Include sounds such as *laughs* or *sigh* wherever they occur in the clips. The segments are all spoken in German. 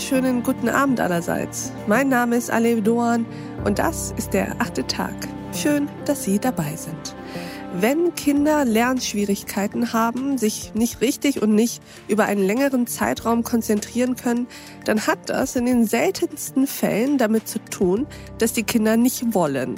wunderschönen guten Abend allerseits. Mein Name ist Alev Doan und das ist der achte Tag. Schön, dass Sie dabei sind. Wenn Kinder Lernschwierigkeiten haben, sich nicht richtig und nicht über einen längeren Zeitraum konzentrieren können, dann hat das in den seltensten Fällen damit zu tun, dass die Kinder nicht wollen.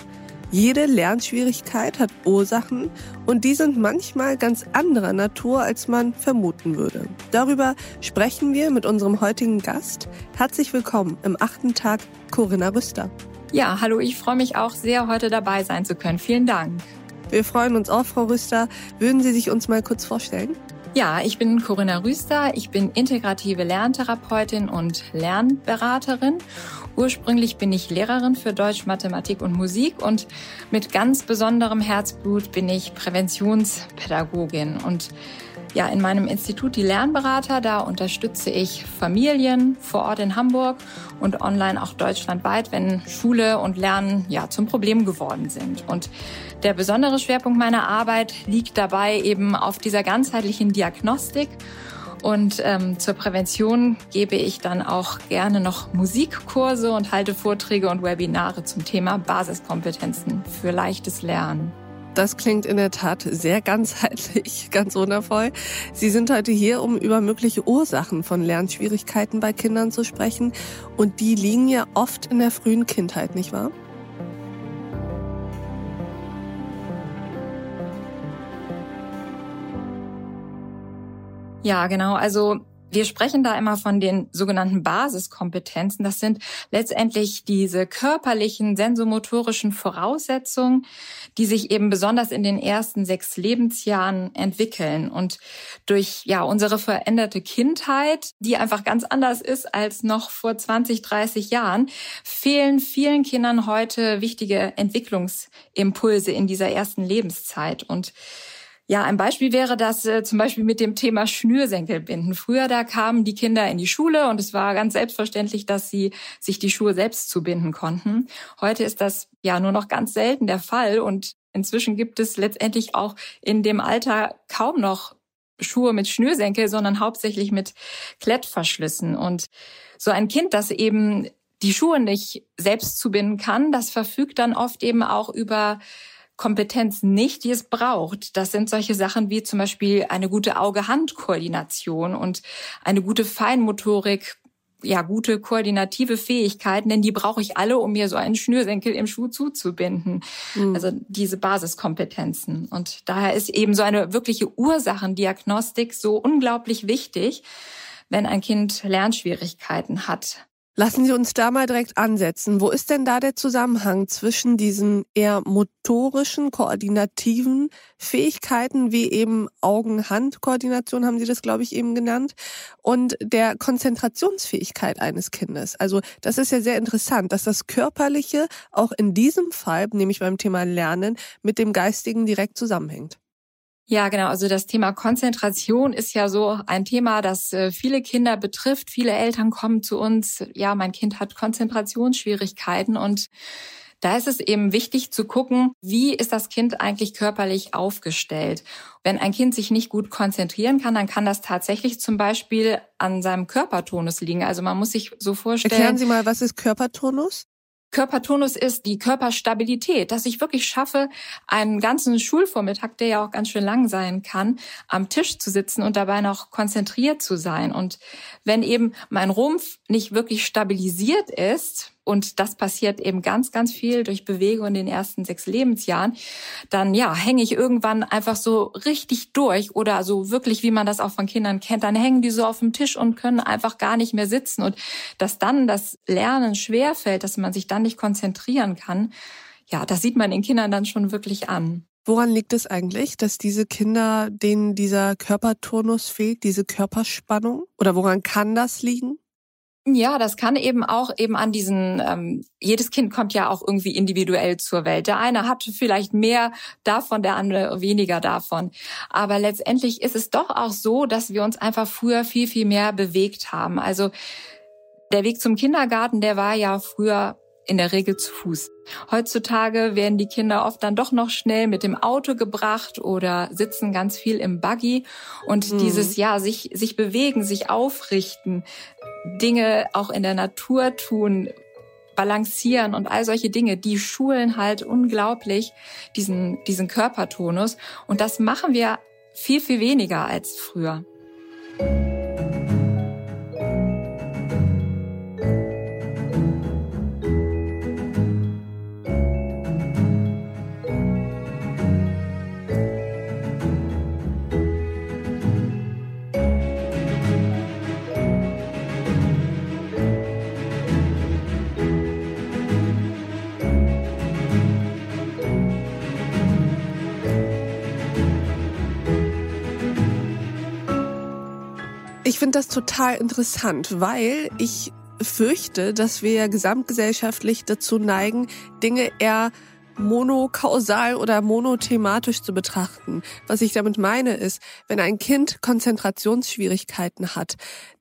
Jede Lernschwierigkeit hat Ursachen und die sind manchmal ganz anderer Natur, als man vermuten würde. Darüber sprechen wir mit unserem heutigen Gast. Herzlich willkommen im achten Tag, Corinna Rüster. Ja, hallo, ich freue mich auch sehr, heute dabei sein zu können. Vielen Dank. Wir freuen uns auch, Frau Rüster. Würden Sie sich uns mal kurz vorstellen? Ja, ich bin Corinna Rüster. Ich bin integrative Lerntherapeutin und Lernberaterin. Ursprünglich bin ich Lehrerin für Deutsch, Mathematik und Musik und mit ganz besonderem Herzblut bin ich Präventionspädagogin und ja, in meinem Institut die Lernberater, da unterstütze ich Familien vor Ort in Hamburg und online auch deutschlandweit, wenn Schule und Lernen ja zum Problem geworden sind. Und der besondere Schwerpunkt meiner Arbeit liegt dabei eben auf dieser ganzheitlichen Diagnostik und ähm, zur Prävention gebe ich dann auch gerne noch Musikkurse und halte Vorträge und Webinare zum Thema Basiskompetenzen für leichtes Lernen. Das klingt in der Tat sehr ganzheitlich, *laughs* ganz wundervoll. Sie sind heute hier, um über mögliche Ursachen von Lernschwierigkeiten bei Kindern zu sprechen. Und die liegen ja oft in der frühen Kindheit, nicht wahr? Ja, genau. Also wir sprechen da immer von den sogenannten Basiskompetenzen. Das sind letztendlich diese körperlichen, sensomotorischen Voraussetzungen, die sich eben besonders in den ersten sechs Lebensjahren entwickeln. Und durch ja unsere veränderte Kindheit, die einfach ganz anders ist als noch vor 20, 30 Jahren, fehlen vielen Kindern heute wichtige Entwicklungsimpulse in dieser ersten Lebenszeit. Und ja, ein Beispiel wäre das äh, zum Beispiel mit dem Thema Schnürsenkelbinden. Früher da kamen die Kinder in die Schule und es war ganz selbstverständlich, dass sie sich die Schuhe selbst zubinden konnten. Heute ist das ja nur noch ganz selten der Fall und inzwischen gibt es letztendlich auch in dem Alter kaum noch Schuhe mit Schnürsenkel, sondern hauptsächlich mit Klettverschlüssen. Und so ein Kind, das eben die Schuhe nicht selbst zubinden kann, das verfügt dann oft eben auch über Kompetenzen nicht, die es braucht. Das sind solche Sachen wie zum Beispiel eine gute Auge-Hand-Koordination und eine gute Feinmotorik, ja, gute koordinative Fähigkeiten, denn die brauche ich alle, um mir so einen Schnürsenkel im Schuh zuzubinden. Mhm. Also diese Basiskompetenzen. Und daher ist eben so eine wirkliche Ursachendiagnostik so unglaublich wichtig, wenn ein Kind Lernschwierigkeiten hat. Lassen Sie uns da mal direkt ansetzen. Wo ist denn da der Zusammenhang zwischen diesen eher motorischen, koordinativen Fähigkeiten, wie eben Augen-Hand-Koordination haben Sie das, glaube ich, eben genannt, und der Konzentrationsfähigkeit eines Kindes? Also das ist ja sehr interessant, dass das Körperliche auch in diesem Fall, nämlich beim Thema Lernen, mit dem Geistigen direkt zusammenhängt. Ja, genau. Also das Thema Konzentration ist ja so ein Thema, das äh, viele Kinder betrifft. Viele Eltern kommen zu uns, ja, mein Kind hat Konzentrationsschwierigkeiten und da ist es eben wichtig zu gucken, wie ist das Kind eigentlich körperlich aufgestellt. Wenn ein Kind sich nicht gut konzentrieren kann, dann kann das tatsächlich zum Beispiel an seinem Körpertonus liegen. Also man muss sich so vorstellen. Erklären Sie mal, was ist Körpertonus? Körpertonus ist die Körperstabilität, dass ich wirklich schaffe, einen ganzen Schulvormittag, der ja auch ganz schön lang sein kann, am Tisch zu sitzen und dabei noch konzentriert zu sein. Und wenn eben mein Rumpf nicht wirklich stabilisiert ist, und das passiert eben ganz, ganz viel durch Bewegung in den ersten sechs Lebensjahren, dann ja, hänge ich irgendwann einfach so richtig durch oder so wirklich, wie man das auch von Kindern kennt, dann hängen die so auf dem Tisch und können einfach gar nicht mehr sitzen und dass dann das Lernen schwerfällt, dass man sich dann nicht konzentrieren kann, ja, das sieht man den Kindern dann schon wirklich an. Woran liegt es eigentlich, dass diese Kinder, denen dieser Körperturnus fehlt, diese Körperspannung? Oder woran kann das liegen? Ja, das kann eben auch eben an diesen, ähm, jedes Kind kommt ja auch irgendwie individuell zur Welt. Der eine hat vielleicht mehr davon, der andere weniger davon. Aber letztendlich ist es doch auch so, dass wir uns einfach früher viel, viel mehr bewegt haben. Also der Weg zum Kindergarten, der war ja früher in der Regel zu Fuß. Heutzutage werden die Kinder oft dann doch noch schnell mit dem Auto gebracht oder sitzen ganz viel im Buggy und mhm. dieses ja sich sich bewegen, sich aufrichten, Dinge auch in der Natur tun, balancieren und all solche Dinge, die schulen halt unglaublich diesen, diesen Körpertonus. Und das machen wir viel, viel weniger als früher. Finde das total interessant, weil ich fürchte, dass wir gesamtgesellschaftlich dazu neigen, Dinge eher monokausal oder monothematisch zu betrachten. Was ich damit meine ist, wenn ein Kind Konzentrationsschwierigkeiten hat,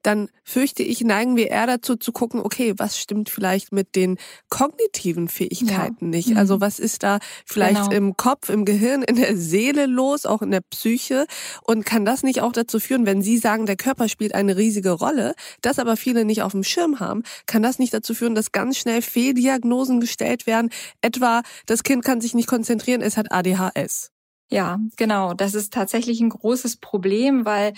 dann fürchte ich, neigen wir eher dazu zu gucken, okay, was stimmt vielleicht mit den kognitiven Fähigkeiten ja. nicht? Mhm. Also was ist da vielleicht genau. im Kopf, im Gehirn, in der Seele los, auch in der Psyche? Und kann das nicht auch dazu führen, wenn Sie sagen, der Körper spielt eine riesige Rolle, das aber viele nicht auf dem Schirm haben, kann das nicht dazu führen, dass ganz schnell Fehldiagnosen gestellt werden? Etwa, das Kind kann sich nicht konzentrieren, es hat ADHS. Ja, genau. Das ist tatsächlich ein großes Problem, weil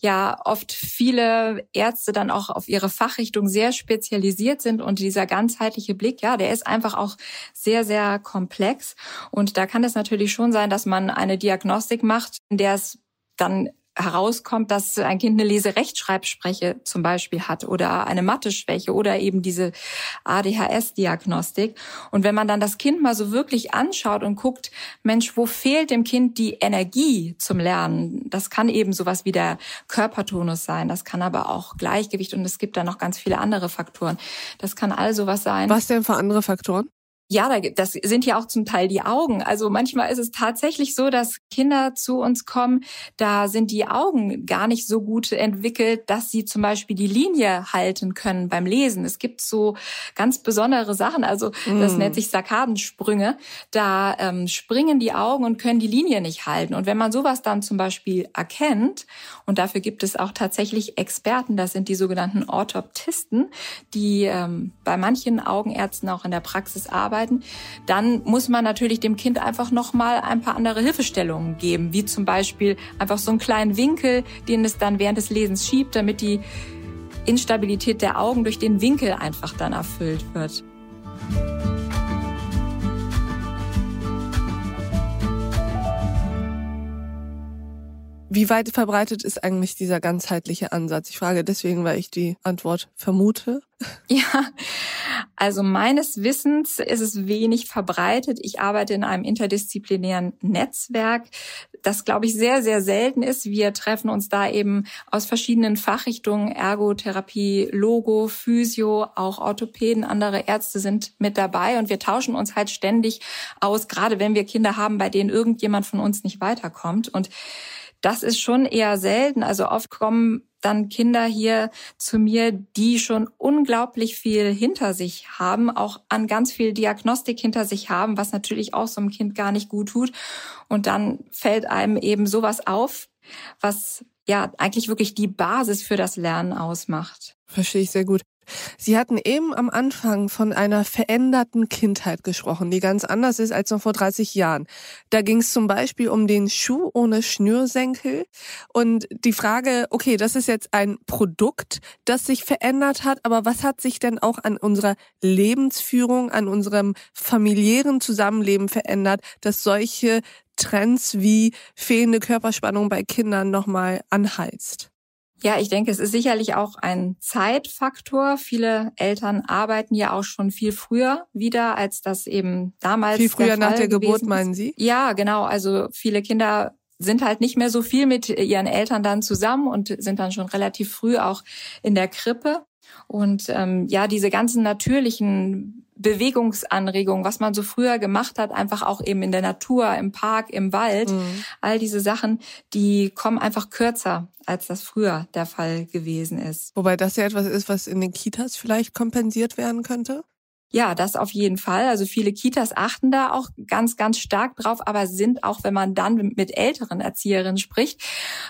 ja oft viele Ärzte dann auch auf ihre Fachrichtung sehr spezialisiert sind und dieser ganzheitliche Blick, ja, der ist einfach auch sehr, sehr komplex. Und da kann es natürlich schon sein, dass man eine Diagnostik macht, in der es dann herauskommt, dass ein Kind eine Leserechtschreibspreche zum Beispiel hat oder eine Mathe-Schwäche oder eben diese ADHS-Diagnostik. Und wenn man dann das Kind mal so wirklich anschaut und guckt, Mensch, wo fehlt dem Kind die Energie zum Lernen? Das kann eben sowas wie der Körpertonus sein. Das kann aber auch Gleichgewicht und es gibt da noch ganz viele andere Faktoren. Das kann all sowas sein. Was denn für andere Faktoren? Ja, das sind ja auch zum Teil die Augen. Also manchmal ist es tatsächlich so, dass Kinder zu uns kommen, da sind die Augen gar nicht so gut entwickelt, dass sie zum Beispiel die Linie halten können beim Lesen. Es gibt so ganz besondere Sachen, also das mm. nennt sich Sakkadensprünge. Da ähm, springen die Augen und können die Linie nicht halten. Und wenn man sowas dann zum Beispiel erkennt, und dafür gibt es auch tatsächlich Experten, das sind die sogenannten Orthoptisten, die ähm, bei manchen Augenärzten auch in der Praxis arbeiten, arbeiten, dann muss man natürlich dem Kind einfach noch mal ein paar andere Hilfestellungen geben, wie zum Beispiel einfach so einen kleinen Winkel, den es dann während des Lesens schiebt, damit die Instabilität der Augen durch den Winkel einfach dann erfüllt wird. Wie weit verbreitet ist eigentlich dieser ganzheitliche Ansatz? Ich frage deswegen, weil ich die Antwort vermute. *laughs* Ja, also meines Wissens ist es wenig verbreitet. Ich arbeite in einem interdisziplinären Netzwerk, das, glaube ich, sehr, sehr selten ist. Wir treffen uns da eben aus verschiedenen Fachrichtungen, Ergotherapie, Logo, Physio, auch Orthopäden, andere Ärzte sind mit dabei und wir tauschen uns halt ständig aus, gerade wenn wir Kinder haben, bei denen irgendjemand von uns nicht weiterkommt. Und das ist schon eher selten. Also oft kommen dann Kinder hier zu mir, die schon unglaublich viel hinter sich haben, auch an ganz viel Diagnostik hinter sich haben, was natürlich auch so einem Kind gar nicht gut tut. Und dann fällt einem eben sowas auf, was ja eigentlich wirklich die Basis für das Lernen ausmacht. Verstehe ich sehr gut. Sie hatten eben am Anfang von einer veränderten Kindheit gesprochen, die ganz anders ist als noch vor 30 Jahren. Da ging es zum Beispiel um den Schuh ohne Schnürsenkel und die Frage, okay, das ist jetzt ein Produkt, das sich verändert hat, aber was hat sich denn auch an unserer Lebensführung, an unserem familiären Zusammenleben verändert, dass solche Trends wie fehlende Körperspannung bei Kindern nochmal anheizt? Ja, ich denke, es ist sicherlich auch ein Zeitfaktor. Viele Eltern arbeiten ja auch schon viel früher wieder, als das eben damals. Viel früher der nach der Geburt, meinen Sie? Ja, genau. Also viele Kinder sind halt nicht mehr so viel mit ihren Eltern dann zusammen und sind dann schon relativ früh auch in der Krippe. Und ähm, ja, diese ganzen natürlichen Bewegungsanregungen, was man so früher gemacht hat, einfach auch eben in der Natur, im Park, im Wald, mhm. all diese Sachen, die kommen einfach kürzer, als das früher der Fall gewesen ist. Wobei das ja etwas ist, was in den Kitas vielleicht kompensiert werden könnte? Ja, das auf jeden Fall. Also viele Kitas achten da auch ganz, ganz stark drauf, aber sind auch, wenn man dann mit älteren Erzieherinnen spricht,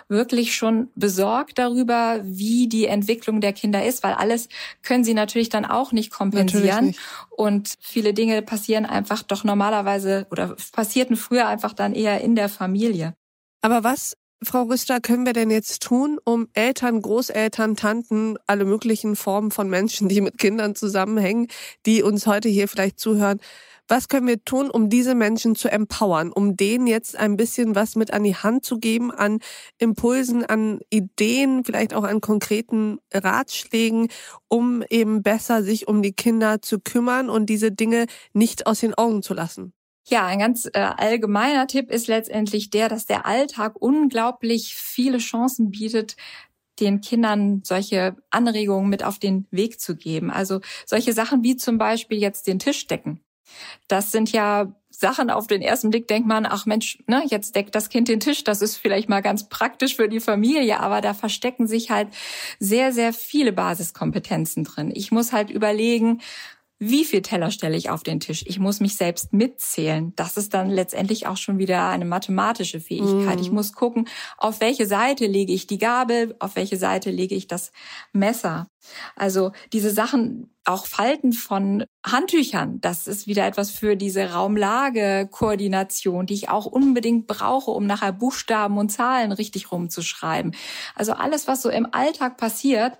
wirklich schon besorgt darüber, wie die Entwicklung der Kinder ist, weil alles können sie natürlich dann auch nicht kompensieren. Nicht. Und viele Dinge passieren einfach doch normalerweise oder passierten früher einfach dann eher in der Familie. Aber was Frau Rüster, können wir denn jetzt tun, um Eltern, Großeltern, Tanten, alle möglichen Formen von Menschen, die mit Kindern zusammenhängen, die uns heute hier vielleicht zuhören, was können wir tun, um diese Menschen zu empowern, um denen jetzt ein bisschen was mit an die Hand zu geben, an Impulsen, an Ideen, vielleicht auch an konkreten Ratschlägen, um eben besser sich um die Kinder zu kümmern und diese Dinge nicht aus den Augen zu lassen? Ja, ein ganz äh, allgemeiner Tipp ist letztendlich der, dass der Alltag unglaublich viele Chancen bietet, den Kindern solche Anregungen mit auf den Weg zu geben. Also solche Sachen wie zum Beispiel jetzt den Tisch decken. Das sind ja Sachen auf den ersten Blick denkt man, ach Mensch, ne, jetzt deckt das Kind den Tisch, das ist vielleicht mal ganz praktisch für die Familie, aber da verstecken sich halt sehr, sehr viele Basiskompetenzen drin. Ich muss halt überlegen, wie viel Teller stelle ich auf den Tisch? Ich muss mich selbst mitzählen. Das ist dann letztendlich auch schon wieder eine mathematische Fähigkeit. Mm. Ich muss gucken, auf welche Seite lege ich die Gabel, auf welche Seite lege ich das Messer. Also diese Sachen, auch Falten von Handtüchern, das ist wieder etwas für diese Raumlage-Koordination, die ich auch unbedingt brauche, um nachher Buchstaben und Zahlen richtig rumzuschreiben. Also alles, was so im Alltag passiert,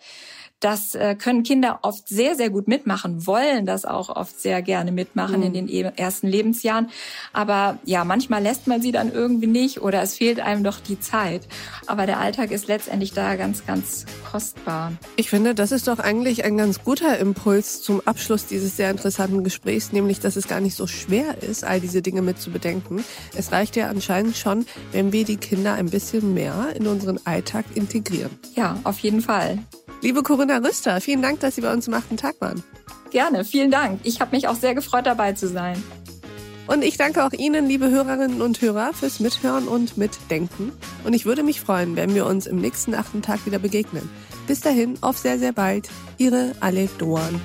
das äh, können Kinder oft sehr, sehr gut mitmachen, wollen das auch oft sehr gerne mitmachen mhm. in den e-, ersten Lebensjahren. Aber ja, manchmal lässt man sie dann irgendwie nicht oder es fehlt einem doch die Zeit. Aber der Alltag ist letztendlich da ganz, ganz kostbar. Ich finde, das ist doch eigentlich ein ganz guter Impuls zum Abschluss dieses sehr interessanten Gesprächs, nämlich, dass es gar nicht so schwer ist, all diese Dinge mit zu bedenken. Es reicht ja anscheinend schon, wenn wir die Kinder ein bisschen mehr in unseren Alltag integrieren. Ja, auf jeden Fall. Liebe Corinna Rüster, vielen Dank, dass Sie bei uns im achten Tag waren. Gerne, vielen Dank. Ich habe mich auch sehr gefreut, dabei zu sein. Und ich danke auch Ihnen, liebe Hörerinnen und Hörer, fürs Mithören und Mitdenken. Und ich würde mich freuen, wenn wir uns im nächsten achten Tag wieder begegnen. Bis dahin, auf sehr, sehr bald. Ihre Alef Doan.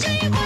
这